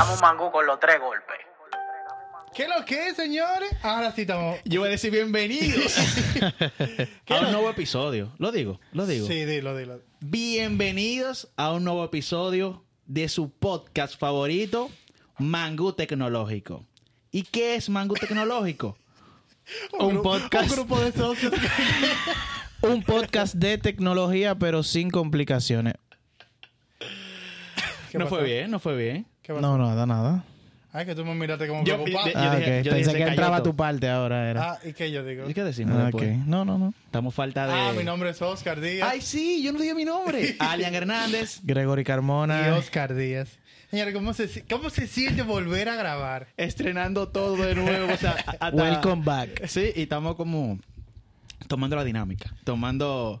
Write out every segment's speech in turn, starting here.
Damos mangú con los tres golpes. ¿Qué lo que, señores? Ahora sí estamos. Yo voy a decir bienvenidos a un nuevo episodio. Lo digo, lo digo. Sí, dilo, dilo. Bienvenidos a un nuevo episodio de su podcast favorito, Mangú Tecnológico. ¿Y qué es Mangú Tecnológico? Un gru- podcast. Un grupo de socios. Un podcast de tecnología, pero sin complicaciones. ¿Qué No pasó? fue bien, no fue bien. ¿Qué pasó? No, nada, nada. Ay, que tú me miraste como Yo- preocupado. de- Ah, dije- yo Pensé dije, que se entraba cayó tu parte ahora. Era. Ah, ¿y qué yo digo? ¿Y qué decimos Ah, ok. después? No, no, no. Estamos falta de... Ah, mi nombre es Oscar Díaz. Ay, sí, yo no dije mi nombre. Alian Hernández. Gregory y Carmona. Oscar Díaz. Señores, ¿cómo se, ¿cómo se siente volver a grabar? Estrenando todo de nuevo. O sea, hasta- Welcome back. Sí, y estamos como tomando la dinámica, tomando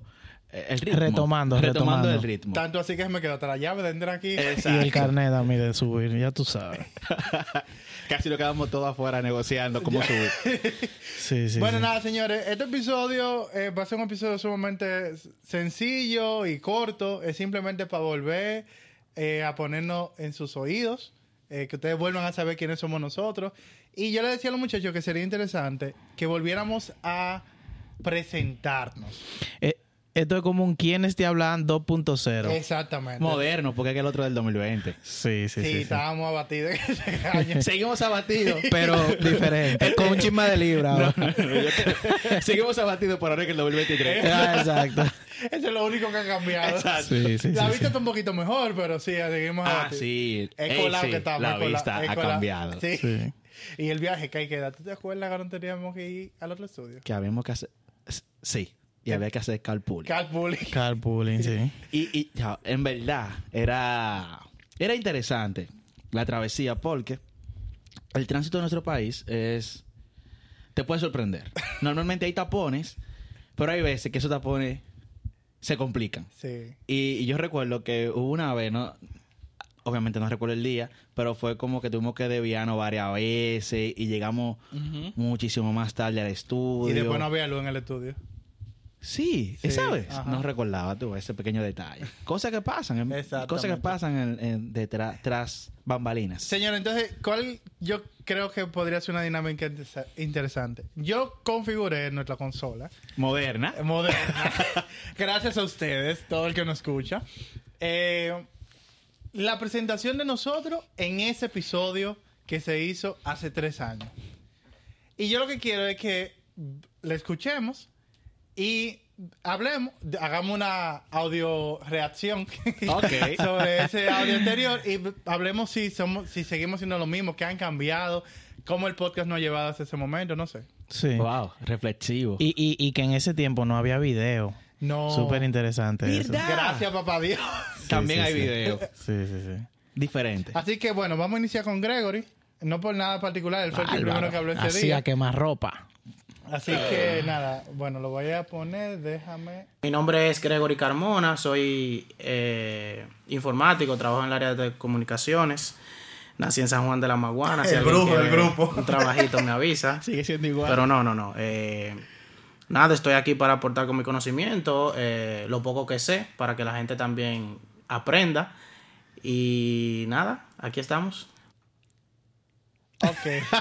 el ritmo. Retomando, retomando retomando. el ritmo. Tanto así que me quedó hasta la llave de entrar aquí. Y Exacto. el carnet a mí de subir, ya tú sabes. Casi lo quedamos todos afuera negociando cómo subir. Sí, sí. bueno, sí. nada, señores, este episodio eh, va a ser un episodio sumamente sencillo y corto. Es simplemente para volver eh, a ponernos en sus oídos, eh, que ustedes vuelvan a saber quiénes somos nosotros. Y yo le decía a los muchachos que sería interesante que volviéramos a presentarnos. Eh, esto es como un ¿Quién te hablan 2.0. Exactamente. Moderno, porque es que el otro del 2020. Sí, sí, Sí, sí. sí. estábamos abatidos en ese año. Seguimos abatidos. Pero diferente. Con un chisme de libra. ahora. Seguimos abatidos por ahora que el 2023. Ah, exacto. Eso es lo único que ha cambiado. Exacto. Sí, sí, La sí, vista sí. está un poquito mejor, pero sí, seguimos Ah, abatidos. sí. Es Ey, colado sí, que estamos. La vista ha cambiado. Sí. Sí. Y el viaje que hay que dar. ¿Tú te acuerdas que no teníamos que ir al otro estudio? Que habíamos que hacer... Sí. Y había que hacer carpool. Carpooling. Carpooling, sí. Y, y ya, en verdad, era, era interesante la travesía porque el tránsito de nuestro país es... Te puede sorprender. Normalmente hay tapones, pero hay veces que esos tapones se complican. Sí. Y, y yo recuerdo que hubo una vez, ¿no? Obviamente no recuerdo el día, pero fue como que tuvimos que desviarnos varias veces y llegamos muchísimo más tarde al estudio. Y después no había luz en el estudio. Sí, vez. ajá. No recordaba tú ese pequeño detalle. Cosas que pasan, en- Exactamente. cosas que pasan en, en- detrás- tras bambalinas. Señor, entonces, ¿cuál yo creo que podría ser una dinámica interesa- interesante? Yo configuré nuestra consola Moderna. eh, moderna. Gracias a ustedes, todo el que nos escucha. Eh, la presentación de nosotros en ese episodio que se hizo hace tres años. Y yo lo que quiero es que la escuchemos y hablemos, hagamos una audio reacción sobre ese audio anterior y hablemos si somos, si seguimos siendo lo mismo, qué han cambiado, cómo el podcast nos ha llevado hasta ese momento, no sé. Sí. Wow, reflexivo. Y, y, y que en ese tiempo no había video. No. Súper interesante. Gracias, papá Dios. También sí, hay sí. video. Sí, sí, sí. Diferente. Así que bueno, vamos a iniciar con Gregory. No por nada particular, él fue el primero que habló ese Así día. a quemar ropa. Así que nada, bueno, lo voy a poner, déjame. Mi nombre es Gregory Carmona, soy eh, informático, trabajo en el área de comunicaciones. Nací en San Juan de la Maguana. si El brujo del grupo. Un trabajito me avisa. Sigue siendo igual. Pero no, no, no. eh, nada, estoy aquí para aportar con mi conocimiento, eh, lo poco que sé, para que la gente también aprenda. Y nada, aquí estamos. Ok.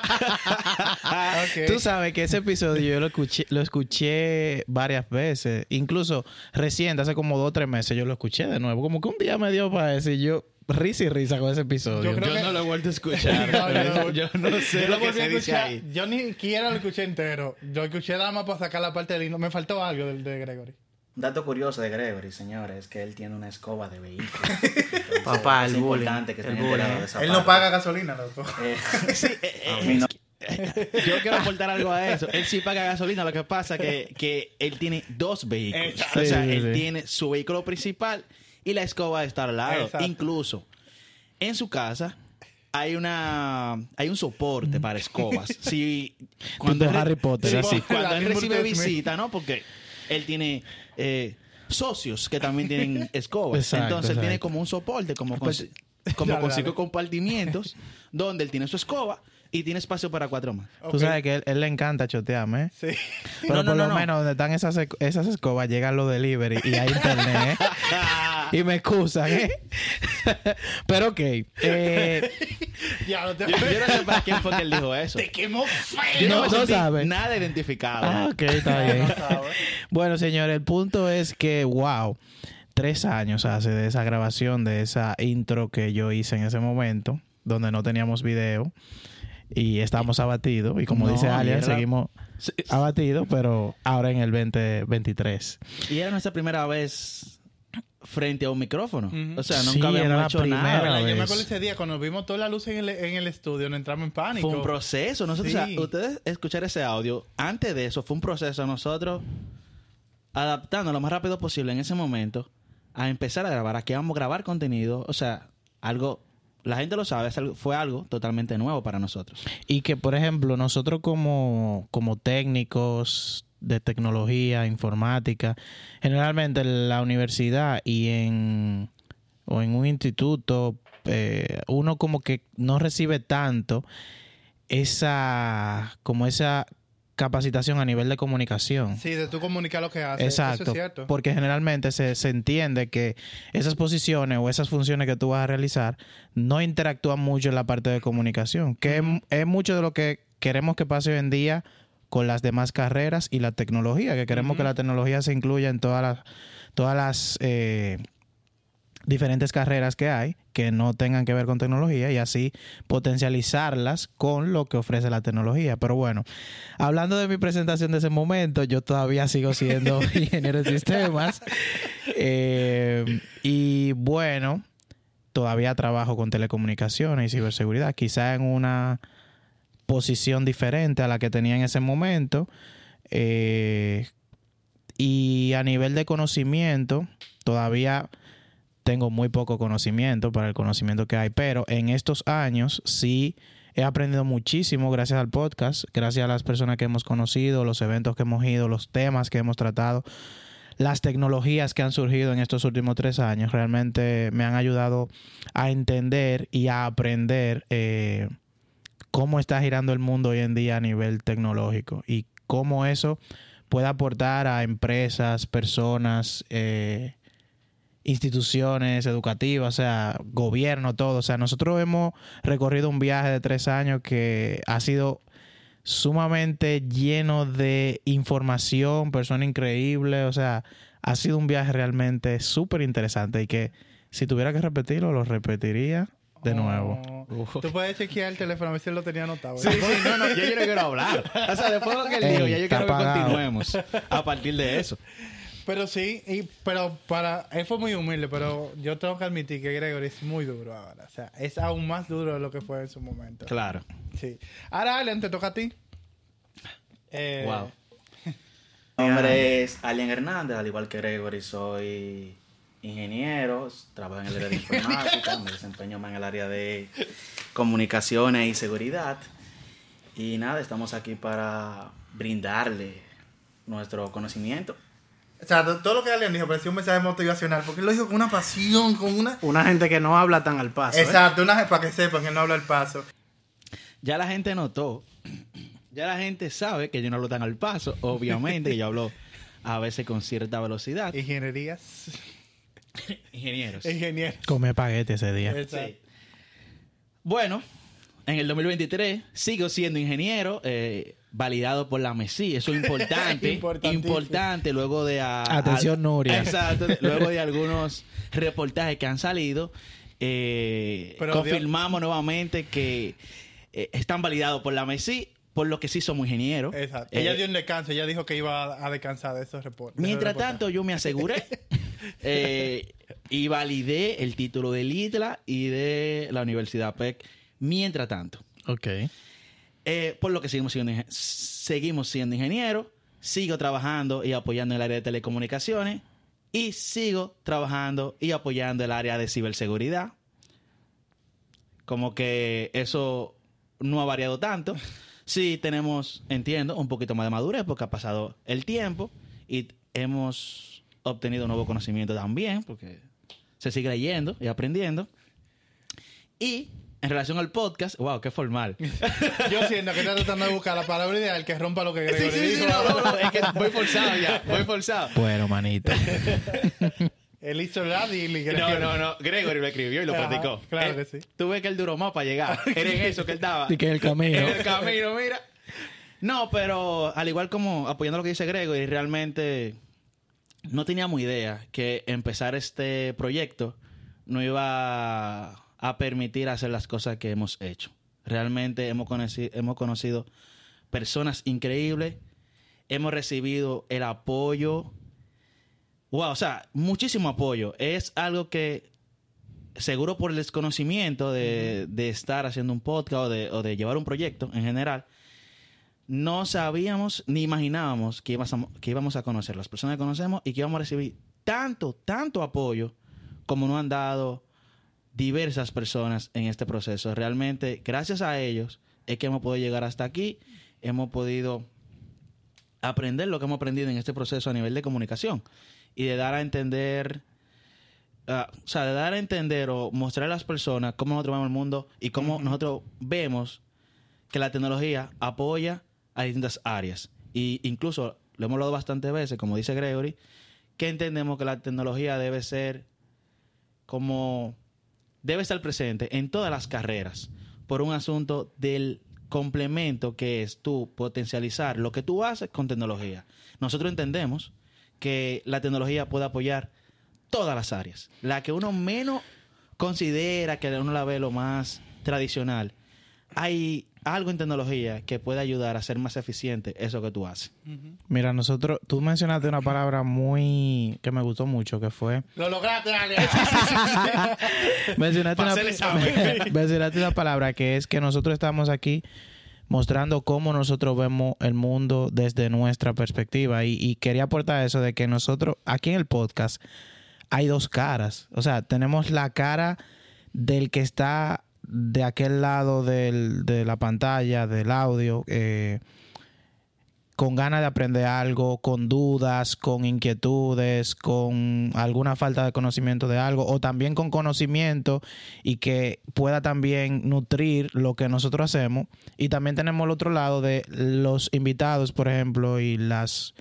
ok. Tú sabes que ese episodio yo lo escuché, lo escuché varias veces. Incluso reciente, hace como dos o tres meses, yo lo escuché de nuevo. Como que un día me dio para decir yo risa y risa con ese episodio. Yo creo Yo que- no lo he vuelto a escuchar. No, yo- yo no sé Yo lo lo que volví a se dice escuchar. ahí. Yo ni siquiera lo escuché entero. Yo escuché nada más para sacar la parte del himno. Me faltó algo del de Gregory. Un dato curioso de Gregory, señores, es que él tiene una escoba de vehículo. Papá, es el bullying, que el bullying. de esa Él no parte. paga gasolina, loco. Eh, Eh, a mí no- Yo quiero aportar algo a eso. Él sí paga gasolina, lo que pasa que, que él tiene dos vehículos. Exacto. O sea, Sí, sí, él sí. tiene su vehículo principal y la escoba está al lado. Exacto. Incluso en su casa hay una hay un soporte para escobas. Si re- Harry Potter, sí, así. cuando él recibe visita, ¿no? Porque él tiene eh, socios que también tienen escobas. Exacto, Entonces él tiene como un soporte, como con, Pues, como dale, con dale. cinco compartimientos, donde él tiene su escoba y tiene espacio para cuatro más. Tú Ok. sabes que él, él le encanta chotearme, ¿eh? Sí. Pero No, no, por no, lo no. menos donde están esas, esas escobas llegan los delivery y hay internet, ¿eh? y me excusan, ¿eh? Pero ok. Eh, Ya lo te Yo, yo no sé para quién fue que él dijo eso. Te quemó feo. No, No, no sabe. nada identificado. Ah, ok, está bien. No. Bueno, señor, el punto es que, wow, tres años hace de esa grabación, de esa intro que yo hice en ese momento, donde no teníamos video y estábamos abatidos. Y como No, dice Alian, seguimos Sí, abatidos, pero ahora en el 2023. Y era nuestra primera vez frente a un micrófono. O sea, Sí, nunca era habíamos la hecho primera nada. Yo me acuerdo ese día cuando vimos toda la luz en el, en el estudio, no entramos en pánico. Fue un proceso. Nosotros, Sí. o sea, ustedes escuchar ese audio, antes de eso fue un proceso nosotros adaptando lo más rápido posible en ese momento a empezar a grabar. Aquí vamos a grabar contenido. O sea, algo, la gente lo sabe, fue algo totalmente nuevo para nosotros. Y que, por ejemplo, nosotros como, como técnicos de tecnología, informática, generalmente en la universidad y en, o en un instituto, eh, uno como que no recibe tanto esa, como esa capacitación a nivel de comunicación. Sí, de tú comunicar lo que haces. Exacto, Eso es cierto. porque generalmente se, se entiende que esas posiciones o esas funciones que tú vas a realizar no interactúan mucho en la parte de comunicación, que es, es mucho de lo que queremos que pase hoy en día con las demás carreras y la tecnología, que queremos que la tecnología se incluya en todas las, todas las eh, diferentes carreras que hay que no tengan que ver con tecnología y así potencializarlas con lo que ofrece la tecnología. Pero bueno, hablando de mi presentación de ese momento, yo todavía sigo siendo ingeniero de sistemas. Eh, y bueno, todavía trabajo con telecomunicaciones y ciberseguridad, quizá en una posición diferente a la que tenía en ese momento. Eh, y a nivel de conocimiento, todavía tengo muy poco conocimiento para el conocimiento que hay, pero en estos años sí he aprendido muchísimo gracias al podcast, gracias a las personas que hemos conocido, los eventos que hemos ido, los temas que hemos tratado, las tecnologías que han surgido en estos últimos tres años, realmente me han ayudado a entender y a aprender eh, cómo está girando el mundo hoy en día a nivel tecnológico y cómo eso puede aportar a empresas, personas, eh, instituciones educativas, o sea, gobierno, todo. O sea, nosotros hemos recorrido un viaje de tres años que ha sido sumamente lleno de información, persona increíble, o sea, ha sido un viaje realmente súper interesante y que si tuviera que repetirlo, lo repetiría de nuevo. Oh. Tú puedes chequear el teléfono a ver si él lo tenía anotado. Sí, sí, no, no, yo, yo no quiero hablar. O sea, después de lo que él dijo, ya yo quiero que continuemos a partir de eso. Pero sí, y, pero para él fue muy humilde, pero yo tengo que admitir que Gregory es muy duro ahora. O sea, es aún más duro de lo que fue en su momento. Claro. Sí. Ahora, Alan, te toca a ti. Eh, Wow. Mi nombre es Alien Hernández, al igual que Gregory, soy ingeniero, trabajo en el área de informática, me desempeño más en el área de comunicaciones y seguridad. Y nada, estamos aquí para brindarle nuestro conocimiento. O sea, to- todo lo que Alan dijo parecía un mensaje motivacional, porque él lo dijo con una pasión, con una... Una gente que no habla tan al paso. ¿eh? Exacto, una para que sepan que no habla el paso. Ya la gente notó, ya la gente sabe que yo no hablo tan al paso, obviamente, que yo hablo a veces con cierta velocidad. Ingenierías. Ingenieros. Ingeniero. Come paguete ese día. Bueno, en el 2023 sigo siendo ingeniero, eh, validado por la MESI. Eso es importante. Importante luego de... a- Atención, al- Nuria. Exacto. luego de algunos reportajes que han salido, eh, Pero confirmamos nuevamente que eh, están validados por la MESI, por lo que sí somos ingenieros. Exacto. Eh, ella dio un descanso, ella dijo que iba a, descansar de esos reportes. Mientras tanto, yo me aseguré eh, y validé el título del ITLA y de la Universidad PEC. Mientras tanto, Ok. eh, por lo que seguimos siendo, seguimos siendo ingenieros, sigo trabajando y apoyando el área de telecomunicaciones y sigo trabajando y apoyando el área de ciberseguridad. Como que eso no ha variado tanto. Sí tenemos, entiendo, un poquito más de madurez porque ha pasado el tiempo y hemos obtenido nuevo conocimiento también porque se sigue leyendo y aprendiendo. Y en relación al podcast, wow, qué formal. Yo siento que está tratando de buscar la palabra ideal que rompa lo que Gregory Sí, sí, sí, dijo. no, no, no, es que voy forzado ya, voy forzado. Bueno, manito. El Él hizo la Dili. No, no, no. Gregory lo escribió y lo Ajá, platicó. claro Él- que sí. Tú ves que él duró más para llegar. Era en eso que él estaba. Y que el camino. En el camino, mira. No, pero al igual como apoyando lo que dice Gregory, realmente no teníamos idea que empezar este proyecto no iba a permitir hacer las cosas que hemos hecho. Realmente hemos conocido, hemos conocido personas increíbles, hemos recibido el apoyo. Wow, o sea, muchísimo apoyo. Es algo que seguro por el desconocimiento de, de estar haciendo un podcast o de, o de llevar un proyecto en general, no sabíamos ni imaginábamos que íbamos, a, que íbamos a conocer las personas que conocemos y que íbamos a recibir tanto, tanto apoyo como nos han dado diversas personas en este proceso. Realmente, gracias a ellos, es que hemos podido llegar hasta aquí, hemos podido aprender lo que hemos aprendido en este proceso a nivel de comunicación y de dar a entender, ah, o sea, de dar a entender o mostrar a las personas cómo nosotros vemos el mundo y cómo nosotros vemos que la tecnología apoya a distintas áreas. Y incluso lo hemos hablado bastantes veces, como dice Gregory, que entendemos que la tecnología debe ser como debe estar presente en todas las carreras por un asunto del complemento que es tú potencializar lo que tú haces con tecnología. Nosotros entendemos que la tecnología puede apoyar todas las áreas. La que uno menos considera que uno la ve lo más tradicional. Hay algo en tecnología que puede ayudar a ser más eficiente eso que tú haces. Mira, nosotros, tú mencionaste una palabra muy que me gustó mucho, que fue Lo lograste, Ale. mencionaste una, mencionaste una palabra que es que nosotros estamos aquí mostrando cómo nosotros vemos el mundo desde nuestra perspectiva. Y, y quería aportar eso de que nosotros aquí en el podcast hay dos caras, o sea, tenemos la cara del que está de aquel lado de la pantalla, del audio, eh, con ganas de aprender algo, con dudas, con inquietudes, con alguna falta de conocimiento de algo, o también con conocimiento y que pueda también nutrir lo que nosotros hacemos. Y también tenemos el otro lado de los invitados, por ejemplo, y las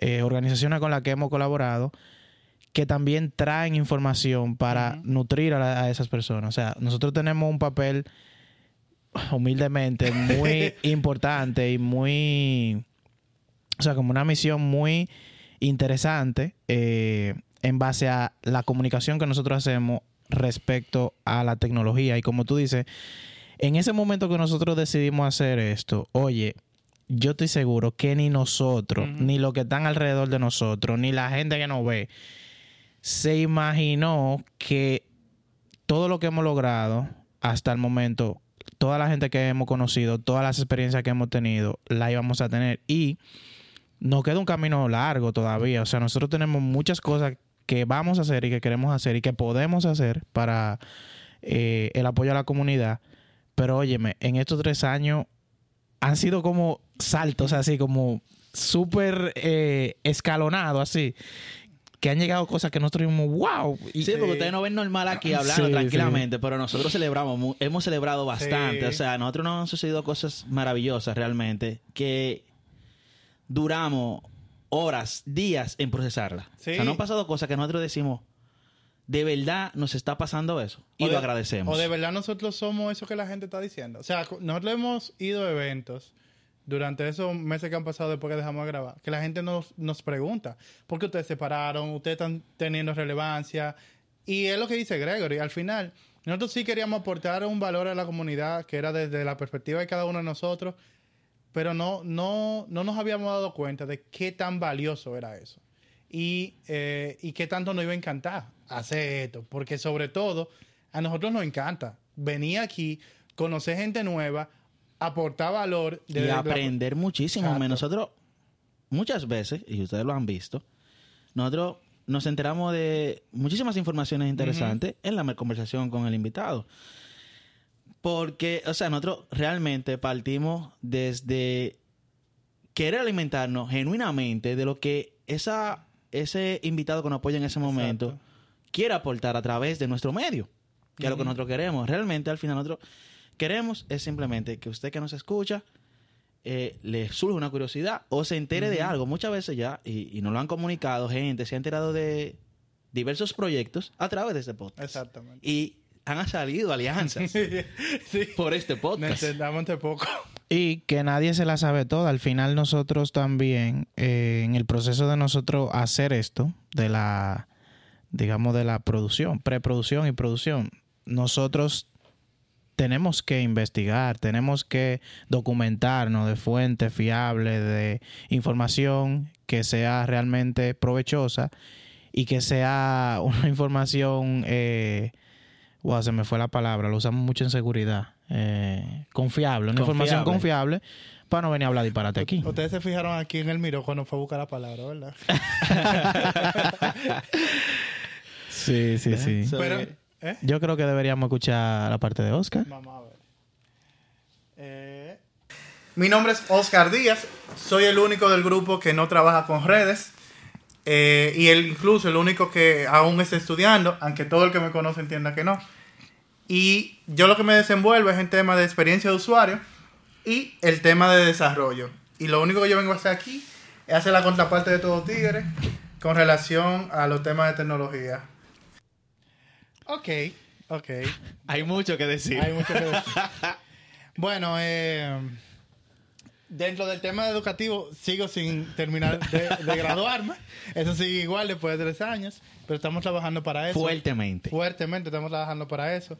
eh, organizaciones con las que hemos colaborado, que también traen información para nutrir a, la- a esas personas. O sea, nosotros tenemos un papel humildemente muy importante y muy, o sea, como una misión muy interesante eh, en base a la comunicación que nosotros hacemos respecto a la tecnología. Y como tú dices, en ese momento que nosotros decidimos hacer esto, oye, yo estoy seguro que ni nosotros, ni los que están alrededor de nosotros, ni la gente que nos ve, se imaginó que todo lo que hemos logrado hasta el momento, toda la gente que hemos conocido, todas las experiencias que hemos tenido, la íbamos a tener. Y nos queda un camino largo todavía. O sea, nosotros tenemos muchas cosas que vamos a hacer y que queremos hacer y que podemos hacer para eh, el apoyo a la comunidad. Pero óyeme, en estos tres años han sido como saltos así, como súper eh, escalonados así. Que han llegado cosas que nosotros dijimos, wow. Y- Sí, porque ustedes no ven normal aquí hablando Sí, tranquilamente, pero nosotros celebramos, hemos celebrado bastante. Sí. O sea, a nosotros nos han sucedido cosas maravillosas realmente que duramos horas, días en procesarlas. Sí. O sea, no han pasado cosas que nosotros decimos, de verdad nos está pasando eso. Y lo de- agradecemos. O de verdad nosotros somos eso que la gente está diciendo. O sea, nosotros hemos ido a eventos durante esos meses que han pasado después que dejamos de grabar, que la gente nos, nos pregunta, ¿por qué ustedes se separaron? ¿Ustedes están teniendo relevancia? Y es lo que dice Gregory, al final, nosotros sí queríamos aportar un valor a la comunidad que era desde la perspectiva de cada uno de nosotros, pero no, no, no nos habíamos dado cuenta de qué tan valioso era eso. Y, eh, y qué tanto nos iba a encantar hacer esto. Porque sobre todo, a nosotros nos encanta venir aquí, conocer gente nueva, aportar valor. y desde la- aprender muchísimo. Exacto. Nosotros, muchas veces, y ustedes lo han visto, nosotros nos enteramos de muchísimas informaciones interesantes en la conversación con el invitado. Porque, o sea, nosotros realmente partimos desde querer alimentarnos genuinamente de lo que esa, ese invitado que nos apoya en ese momento Exacto. quiere aportar a través de nuestro medio, que es lo que nosotros queremos. Realmente, al final, nosotros queremos es simplemente que usted que nos escucha eh, le surge una curiosidad o se entere de algo. Muchas veces ya, y, y nos lo han comunicado, gente se ha enterado de, diversos proyectos a través de este podcast. Exactamente. Y han salido alianzas sí. por este podcast. entendamos entre poco. Y que nadie se la sabe toda. Al final nosotros también, eh, en el proceso de nosotros hacer esto, de la, digamos, de la producción, preproducción y producción, nosotros tenemos que investigar, tenemos que documentarnos de fuentes fiables, de información que sea realmente provechosa y que sea una información, eh, wow, se me fue la palabra, lo usamos mucho en seguridad, eh, confiable, una información confiable para no venir a hablar disparate aquí. Ustedes se fijaron aquí en el miro cuando fue a buscar la palabra, ¿verdad? Sí, sí, sí. Pero, eh, ¿eh? Yo creo que deberíamos escuchar la parte de Oscar. Vamos a ver. Eh, Mi nombre es Oscar Díaz. Soy el único del grupo que no trabaja con redes. eh, y el, incluso el único que aún está estudiando, aunque todo el que me conoce entienda que no. Y yo lo que me desenvuelvo es en tema de experiencia de usuario y el tema de desarrollo. Y lo único que yo vengo a hacer aquí es hacer la contraparte de todo Tigre con relación a los temas de tecnología. Ok, ok. Hay mucho que decir. Hay mucho que decir. bueno, eh, dentro del tema educativo sigo sin terminar de, de graduarme. Eso sigue igual después de tres años, pero estamos trabajando para eso. Fuertemente. Fuertemente estamos trabajando para eso.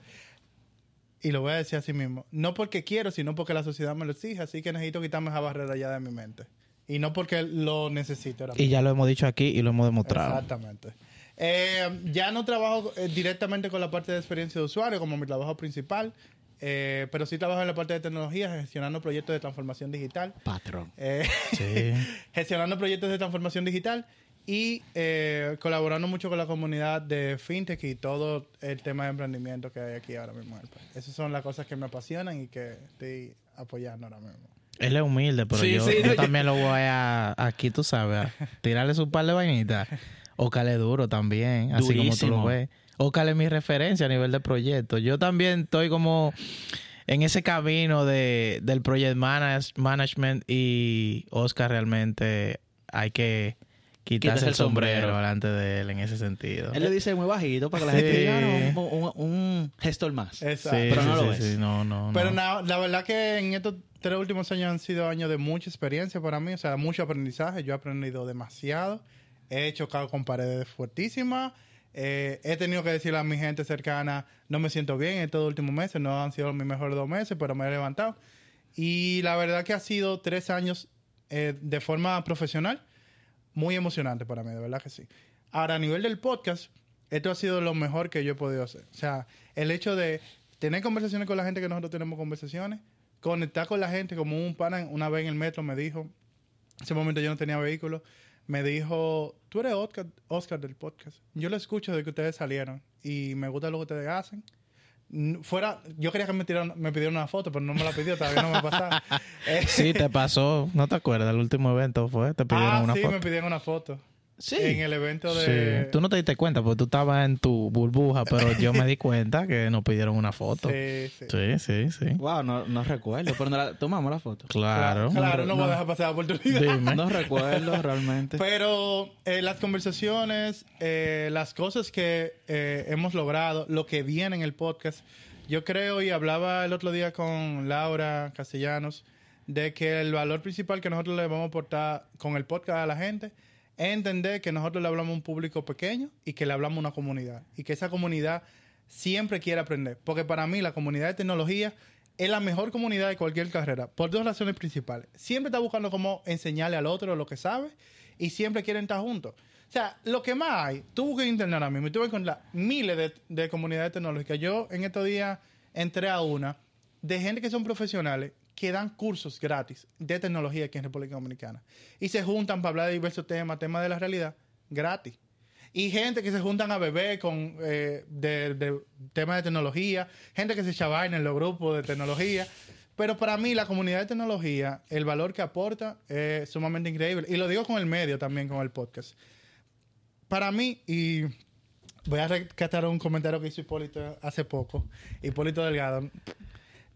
Y lo voy a decir así mismo. No porque quiero, sino porque la sociedad me lo exige. Así que necesito quitarme esa barrera ya de mi mente. Y no porque lo necesito. ahora Y ya lo hemos dicho aquí y lo hemos demostrado. Exactamente. Eh, ya no trabajo eh, directamente con la parte de experiencia de usuario como mi trabajo principal, eh, pero sí trabajo en la parte de tecnología, gestionando proyectos de transformación digital. Patrón. eh, Sí. gestionando proyectos de transformación digital y eh, colaborando mucho con la comunidad de fintech y todo el tema de emprendimiento que hay aquí ahora mismo. en el país. Esas son las cosas que me apasionan y que estoy apoyando ahora mismo. Él es humilde, pero Sí, yo, sí, yo no, yo- también lo voy a, aquí, tú sabes, a tirarle su par de vainitas. Ócale duro también, así como tú lo ves. Ócale es mi referencia a nivel de proyecto. Yo también estoy como en ese camino de, del project manage- management y Oscar realmente hay que quitarse el el sombrero sombrero. delante de él en ese sentido. Él lo dice muy bajito para que la Sí. gente diga, "Ah, no, un, un- un gestor más. Exacto. pero no lo sí, es. sí, no, no, Pero no. la verdad que en estos tres últimos años han sido años de mucha experiencia para mí, o sea, mucho aprendizaje. Yo he aprendido demasiado. He chocado con paredes fuertísimas. Eh, he tenido que decirle a mi gente cercana, no me siento bien en estos últimos meses, no han sido mis mejores dos meses, pero me he levantado. Y la verdad que ha sido tres años eh, de forma profesional muy emocionante para mí, de verdad que sí. Ahora, a nivel del podcast, esto ha sido lo mejor que yo he podido hacer. O sea, el hecho de tener conversaciones con la gente que nosotros tenemos conversaciones, conectar con la gente, como un pana una vez en el metro me dijo, en ese momento yo no tenía vehículo, me dijo, tú eres Oscar, Oscar del podcast. Yo lo escucho desde que ustedes salieron y me gusta lo que ustedes hacen. Fuera, yo quería que me, tiraran- me pidieran una foto, pero no me la pidió, todavía no me. Eh, Sí, te pasó. ¿No te acuerdas? El último evento fue. Te pidieron ah, una sí, foto. me pidieron una foto. Sí. En el evento de... Sí. Tú no te diste cuenta porque tú estabas en tu burbuja, pero yo me di cuenta que nos pidieron una foto. Sí, sí. Sí, sí, sí. Wow, no, no recuerdo, pero no la- tomamos la foto. Claro. Claro, no, voy a no. dejar pasar la oportunidad. Dime. No recuerdo realmente. Pero eh, las conversaciones, eh, las cosas que eh, hemos logrado, lo que viene en el podcast, yo creo y hablaba el otro día con Laura Castellanos de que el valor principal que nosotros le vamos a aportar con el podcast a la gente es entender que nosotros le hablamos a un público pequeño y que le hablamos a una comunidad y que esa comunidad siempre quiere aprender. Porque para mí la comunidad de tecnología es la mejor comunidad de cualquier carrera, por dos razones principales. Siempre está buscando cómo enseñarle al otro lo que sabe y siempre quieren estar juntos. O sea, lo que más hay, tú buscas internet ahora mismo y tú vas a encontrar miles de comunidades tecnológicas. Yo en estos días entré a una de gente que son profesionales que dan cursos gratis de tecnología aquí en República Dominicana. Y se juntan para hablar de diversos temas, temas de la realidad, gratis. Y gente que se juntan a beber con eh, de, de temas de tecnología, gente que se echa vaina en los grupos de tecnología. Pero para mí la comunidad de tecnología, el valor que aporta es sumamente increíble. Y lo digo con el medio también, con el podcast. Para mí, y voy a rescatar un comentario que hizo Hipólito hace poco, Hipólito Delgado.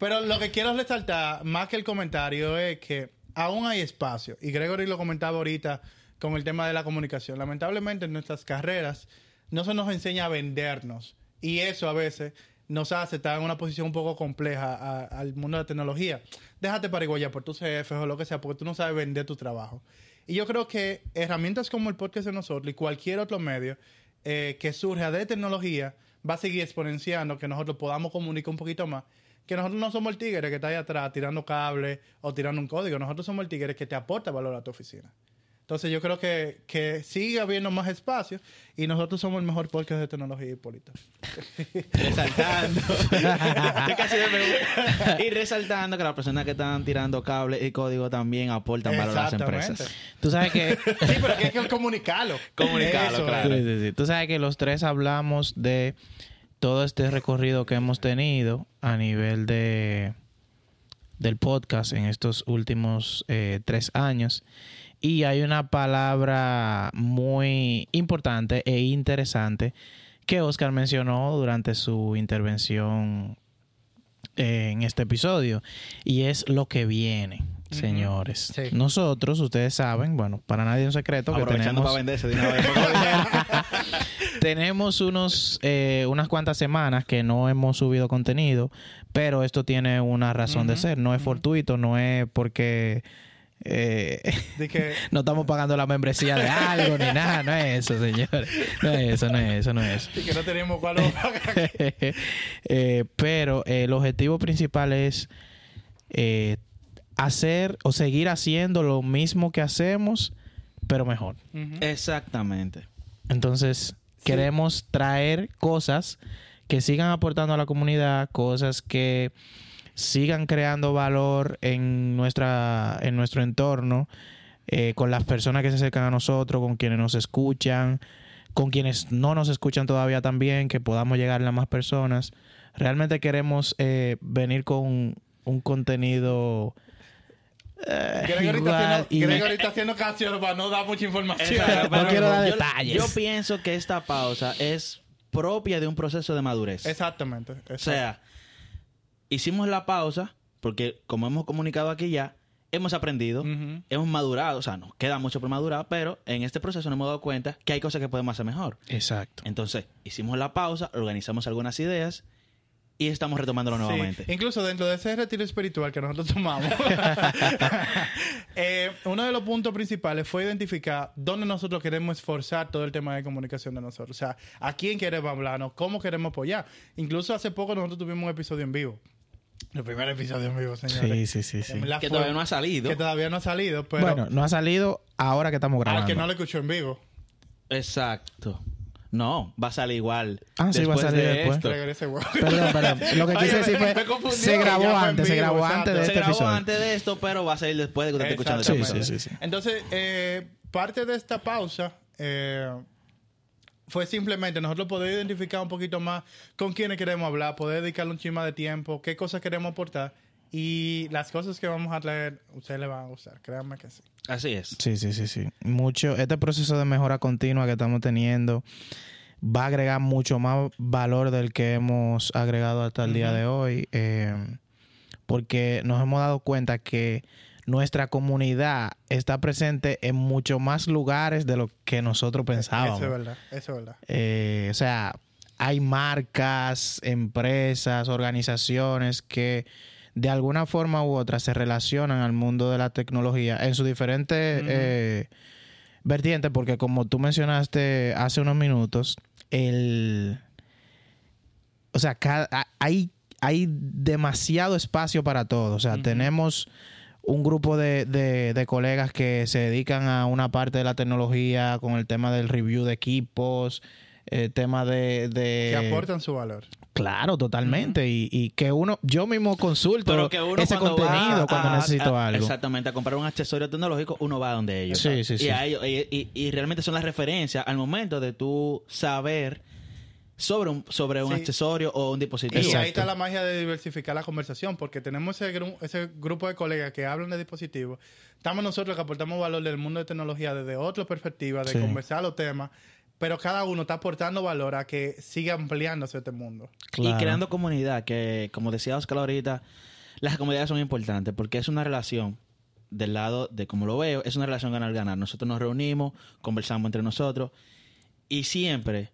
Pero lo que quiero resaltar, más que el comentario, es que aún hay espacio. Y Gregory lo comentaba ahorita con el tema de la comunicación. Lamentablemente en nuestras carreras no se nos enseña a vendernos. Y eso a veces nos hace estar en una posición un poco compleja al mundo de la tecnología. Déjate pariguayar por tus jefes o lo que sea, porque tú no sabes vender tu trabajo. Y yo creo que herramientas como el podcast de nosotros y cualquier otro medio eh, que surja de tecnología va a seguir exponenciando que nosotros podamos comunicar un poquito más. Que nosotros no somos el tigre que está ahí atrás tirando cable o tirando un código. Nosotros somos el tigre que te aporta valor a tu oficina. Entonces yo creo que, que sigue habiendo más espacio y nosotros somos el mejor podcast de tecnología y política. resaltando. Y resaltando que las personas que están tirando cable y código también aportan valor a las empresas. Tú sabes que Sí, pero que hay que comunicarlo. Comunicarlo, Eso claro. Sí, sí, sí. Tú sabes que los tres hablamos de todo este recorrido que hemos tenido a nivel de del podcast en estos últimos eh, tres años. Y hay una palabra muy importante e interesante que Oscar mencionó durante su intervención eh, en este episodio. Y es lo que viene, señores. Sí. Nosotros, ustedes saben, bueno, para nadie es un secreto que tenemos para venderse de una vez. Tenemos unos eh, unas cuantas semanas que no hemos subido contenido, pero esto tiene una razón de ser. No es fortuito, no es porque eh, De que no estamos pagando la membresía de algo ni nada. No es eso, señores. No es eso, no es eso, no es eso. de que no tenemos cuál. Eh, pero eh, el objetivo principal es eh, hacer o seguir haciendo lo mismo que hacemos, pero mejor. Exactamente. Entonces, queremos traer cosas que sigan aportando a la comunidad, cosas que sigan creando valor en nuestra en nuestro entorno, eh, con las personas que se acercan a nosotros, con quienes nos escuchan, con quienes no nos escuchan todavía también, que podamos llegarle a más personas. Realmente queremos eh, venir con un contenido eh, Gregory está igual haciendo, y- Gregory está haciendo canciones para no dar mucha información. Exacto, No quiero dar yo- detalles. Yo pienso que esta pausa es propia de un proceso de madurez. Exactamente. O sea, hicimos la pausa porque, como hemos comunicado aquí ya, hemos aprendido, hemos madurado. O sea, nos queda mucho por madurar, pero en este proceso nos hemos dado cuenta que hay cosas que podemos hacer mejor. Exacto. Entonces, hicimos la pausa, organizamos algunas ideas y estamos retomándolo Sí, nuevamente. Incluso dentro de ese retiro espiritual que nosotros tomamos, eh, uno de los puntos principales fue identificar dónde nosotros queremos esforzar todo el tema de comunicación de nosotros. O sea, a quién queremos hablarnos, cómo queremos apoyar. Incluso hace poco nosotros tuvimos un episodio en vivo. El primer episodio en vivo, Sí, señores. sí, sí, sí. Verdad Que fue- todavía no ha salido. Que todavía no ha salido, pero bueno, no ha salido ahora que estamos grabando. al que no lo escuchó en vivo. Exacto. No, va a salir igual. Ah, sí, va a después salir de después. esto. Regrese. Perdón, perdón. Lo que quise decir fue, se grabó antes, se grabó antes de Se este grabó episodio. antes de esto, pero va a salir después de que usted esté escuchando este. Sí, episodio. sí, sí. Entonces, eh, parte de esta pausa eh, fue simplemente nosotros poder identificar un poquito más con quiénes queremos hablar, poder dedicarle un chisma de tiempo, qué cosas queremos aportar y las cosas que vamos a traer, a ustedes les van a gustar, créanme que sí. Así es. Sí, sí, sí, sí. Mucho, este proceso de mejora continua que estamos teniendo va a agregar mucho más valor del que hemos agregado hasta el día de hoy, eh, porque nos hemos dado cuenta que nuestra comunidad está presente en mucho más lugares de lo que nosotros pensábamos. Eso es verdad, eso es verdad. Eh, o sea, hay marcas, empresas, organizaciones que de alguna forma u otra se relacionan al mundo de la tecnología en su diferente eh, vertiente, porque como tú mencionaste hace unos minutos, el... O sea, cada- hay, hay demasiado espacio para todo. O sea, tenemos un grupo de, de- de colegas que se dedican a una parte de la tecnología con el tema del review de equipos, el tema de... de- Que aportan su valor. Claro, totalmente. y, y que uno, yo mismo consulto Pero que uno ese cuando contenido cuando a- necesito a- algo. Exactamente, a comprar un accesorio tecnológico, uno va donde ellos. Sí, sí, sí. Y, a ellos- y, y- y realmente son las referencias al momento de tú saber sobre un, sobre un Sí. accesorio o un dispositivo. Y Exacto. ahí está la magia de diversificar la conversación, porque tenemos ese, gru- ese grupo de colegas que hablan de dispositivos. Estamos nosotros que aportamos valor del mundo de tecnología desde otra perspectiva, de Sí. conversar los temas, pero cada uno está aportando valor a que siga ampliándose este mundo. Claro. Y creando comunidad, que como decía Oscar ahorita, las comunidades son importantes porque es una relación del lado de como lo veo, es una relación ganar-ganar. Nosotros nos reunimos, conversamos entre nosotros y siempre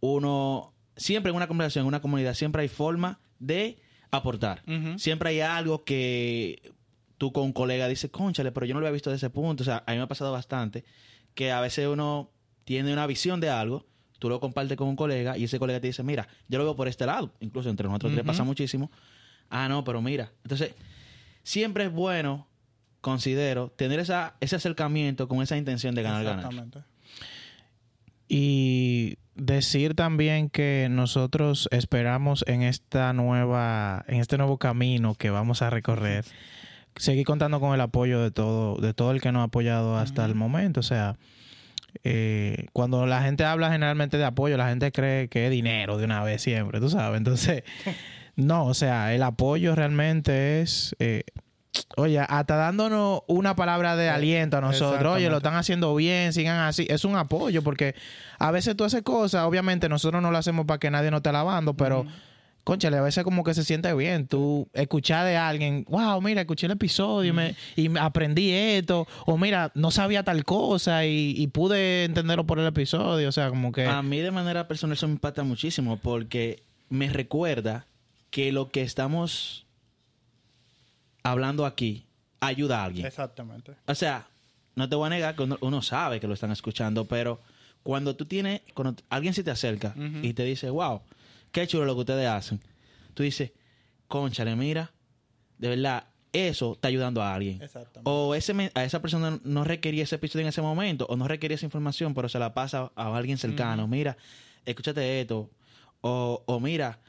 uno, siempre en una conversación, en una comunidad, siempre hay forma de aportar. Siempre hay algo que tú con un colega dices, conchale, pero yo no lo había visto de ese punto. O sea, a mí me ha pasado bastante que a veces uno tiene una visión de algo, tú lo compartes con un colega y ese colega te dice, mira, yo lo veo por este lado. Incluso entre nosotros tres Ujú. pasa muchísimo. Ah, no, pero mira. Entonces, siempre es bueno, considero, tener esa, ese acercamiento con esa intención de ganar, ganar. Exactamente. Y decir también que nosotros esperamos en esta nueva, en este nuevo camino que vamos a recorrer, seguir contando con el apoyo de todo, de todo el que nos ha apoyado hasta el momento. O sea, eh, cuando la gente habla generalmente de apoyo, la gente cree que es dinero de una vez siempre, tú sabes. Entonces, no, o sea, el apoyo realmente es eh, Oye, hasta dándonos una palabra de aliento a nosotros. Oye, lo están haciendo bien, sigan así. Es un apoyo porque a veces tú haces cosas, obviamente nosotros no lo hacemos para que nadie nos esté lavando, pero, conchale, a veces como que se siente bien. Tú escuchar de alguien, wow, mira, escuché el episodio y me- y me aprendí esto. O mira, no sabía tal cosa y, y pude entenderlo por el episodio. O sea, como que... A mí de manera personal eso me impacta muchísimo porque me recuerda que lo que estamos hablando aquí ayuda a alguien. Exactamente. O sea, no te voy a negar que uno, uno sabe que lo están escuchando, pero cuando tú tienes, cuando alguien se te acerca y te dice, wow, qué chulo lo que ustedes hacen, tú dices, conchale, mira, de verdad, eso está ayudando a alguien. Exactamente. O ese, a esa persona no requería ese episodio en ese momento, o no requería esa información, pero se la pasa a alguien cercano. Mira, escúchate esto. O, o mira,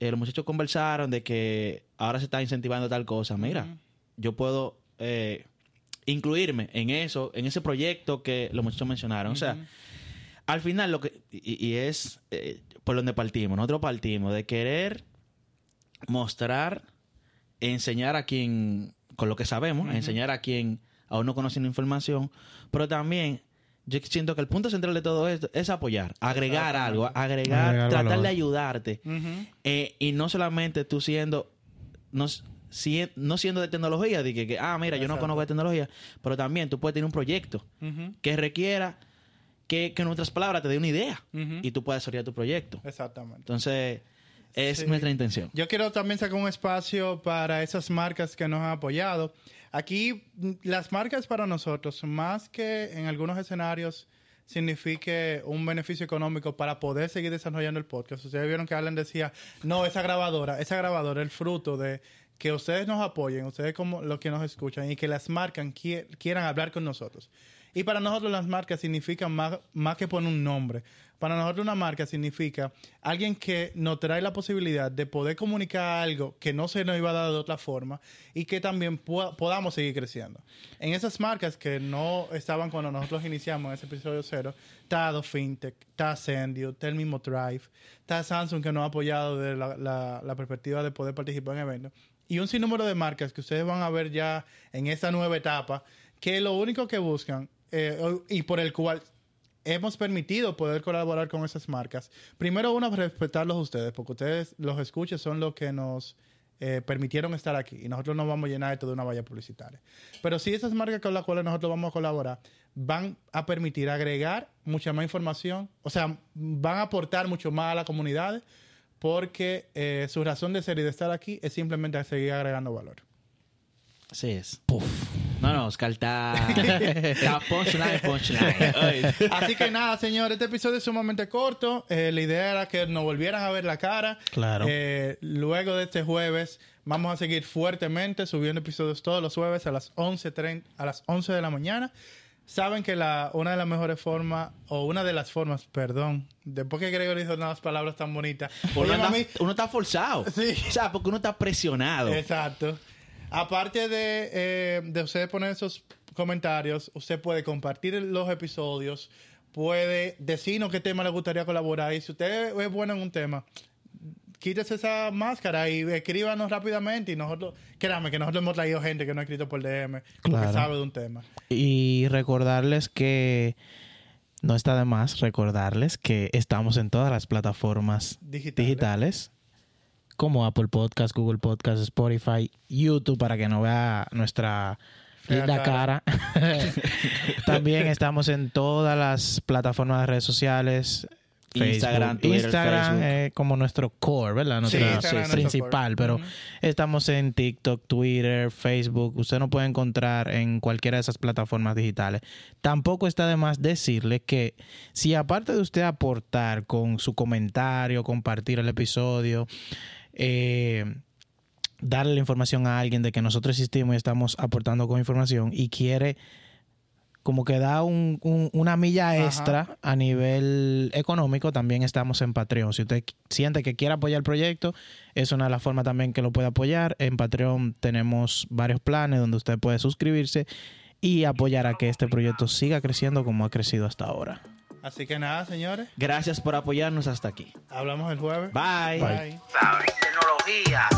eh, los muchachos conversaron de que ahora se está incentivando tal cosa. Mira, yo puedo eh, incluirme en eso, en ese proyecto que los muchachos mencionaron. O sea, al final lo que y, y es eh, por donde partimos. Nosotros partimos de querer mostrar enseñar a quien con lo que sabemos enseñar a quien aún no conoce la información pero también yo siento que el punto central de todo esto es apoyar agregar algo agregar, Agregar tratar valor. de ayudarte. Eh, y no solamente tú siendo no, si- no siendo de tecnología de que, que, ah mira yo no conozco de tecnología pero también tú puedes tener un proyecto que requiera que, que en otras palabras te dé una idea y tú puedas desarrollar tu proyecto. Exactamente. Entonces, es Sí. nuestra intención. Yo quiero también sacar un espacio para esas marcas que nos han apoyado. Aquí, las marcas para nosotros, más que en algunos escenarios signifique un beneficio económico para poder seguir desarrollando el podcast. Ustedes vieron que Alan decía, no, esa grabadora, esa grabadora es el fruto de que ustedes nos apoyen, ustedes como los que nos escuchan y que las marcas quie- quieran hablar con nosotros. Y para nosotros las marcas significan más, más que poner un nombre. Para nosotros una marca significa alguien que nos trae la posibilidad de poder comunicar algo que no se nos iba a dar de otra forma y que también podamos seguir creciendo. En esas marcas que no estaban cuando nosotros iniciamos ese episodio cero, está Fintech, está Sendio, está el mismo Drive, está Samsung que nos ha apoyado desde la, la- la perspectiva de poder participar en eventos. Y un sinnúmero de marcas que ustedes van a ver ya en esta nueva etapa, que lo único que buscan eh, y por el cual hemos permitido poder colaborar con esas marcas. Primero, uno, respetarlos a ustedes, porque ustedes, los escuches, son los que nos eh, permitieron estar aquí y nosotros no vamos a llenar esto de una valla publicitaria. Pero sí, esas marcas con las cuales nosotros vamos a colaborar van a permitir agregar mucha más información, o sea, van a aportar mucho más a la comunidad porque eh, su razón de ser y de estar aquí es simplemente seguir agregando valor. Así es. No, no, Oscar está. está punchline, punchline. Así que nada, señor, este episodio es sumamente corto. Eh, la idea era que nos volvieran a ver la cara. Claro. Eh, luego de este jueves vamos a seguir fuertemente subiendo episodios todos los jueves a las 11.30 a las 11 de la mañana. Saben que la, una de las mejores formas, o una de las formas, perdón, después que Gregory dijo unas palabras tan bonitas. Uno, mami, uno está forzado. Sí. O sea, porque uno está presionado. Exacto. Aparte de, eh, de usted poner esos comentarios, usted puede compartir los episodios, puede decirnos qué tema le gustaría colaborar. Y si usted es bueno en un tema, quítese esa máscara y escríbanos rápidamente. Y nosotros, créanme que nosotros hemos traído gente que no ha escrito por DM, Claro. sabe de un tema. Y recordarles que no está de más recordarles que estamos en todas las plataformas Digitales. digitales, como Apple Podcast, Google Podcast, Spotify, YouTube para que no vea nuestra linda cara. También estamos en todas las plataformas de redes sociales. Instagram, Facebook. Twitter, Instagram es como nuestro core, ¿verdad? Nuestra Instagram es nuestro principal, core. pero estamos en TikTok, Twitter, Facebook. Usted nos puede encontrar en cualquiera de esas plataformas digitales. Tampoco está de más decirle que si aparte de usted aportar con su comentario, compartir el episodio, eh, darle la información a alguien de que nosotros existimos y estamos aportando con información y quiere como que da un- un- una milla Ajá. extra a nivel económico, también estamos en Patreon. Si usted siente que quiere apoyar el proyecto, es una de las formas también que lo puede apoyar. En Patreon tenemos varios planes donde usted puede suscribirse y apoyar a que este proyecto siga creciendo como ha crecido hasta ahora. Así que nada, señores. Gracias por apoyarnos hasta aquí. Hablamos el jueves. Bye. Bye. ¿sabes? Tecnología,